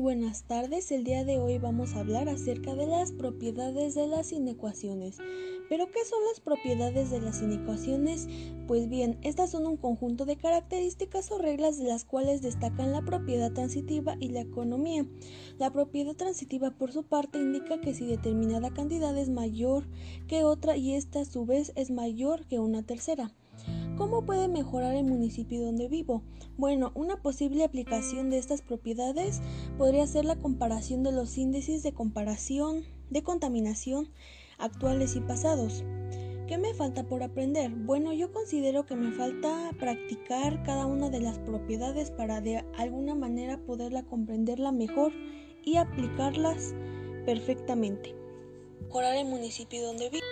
buenas tardes. El día de hoy vamos a hablar acerca de las propiedades de las inecuaciones. ¿Pero qué son las propiedades de las inecuaciones? Pues bien, estas son un conjunto de características o reglas de las cuales destacan la propiedad transitiva y la economía. La propiedad transitiva por su parte indica que si determinada cantidad es mayor que otra y esta a su vez es mayor que una tercera. ¿Cómo puede mejorar el municipio donde vivo? Bueno, una posible aplicación de estas propiedades podría ser la comparación de los índices de comparación de contaminación actuales y pasados. ¿Qué me falta por aprender? Bueno, yo considero que me falta practicar cada una de las propiedades para de alguna manera poderla comprenderla mejor y aplicarlas perfectamente. Mejorar el municipio donde vivo.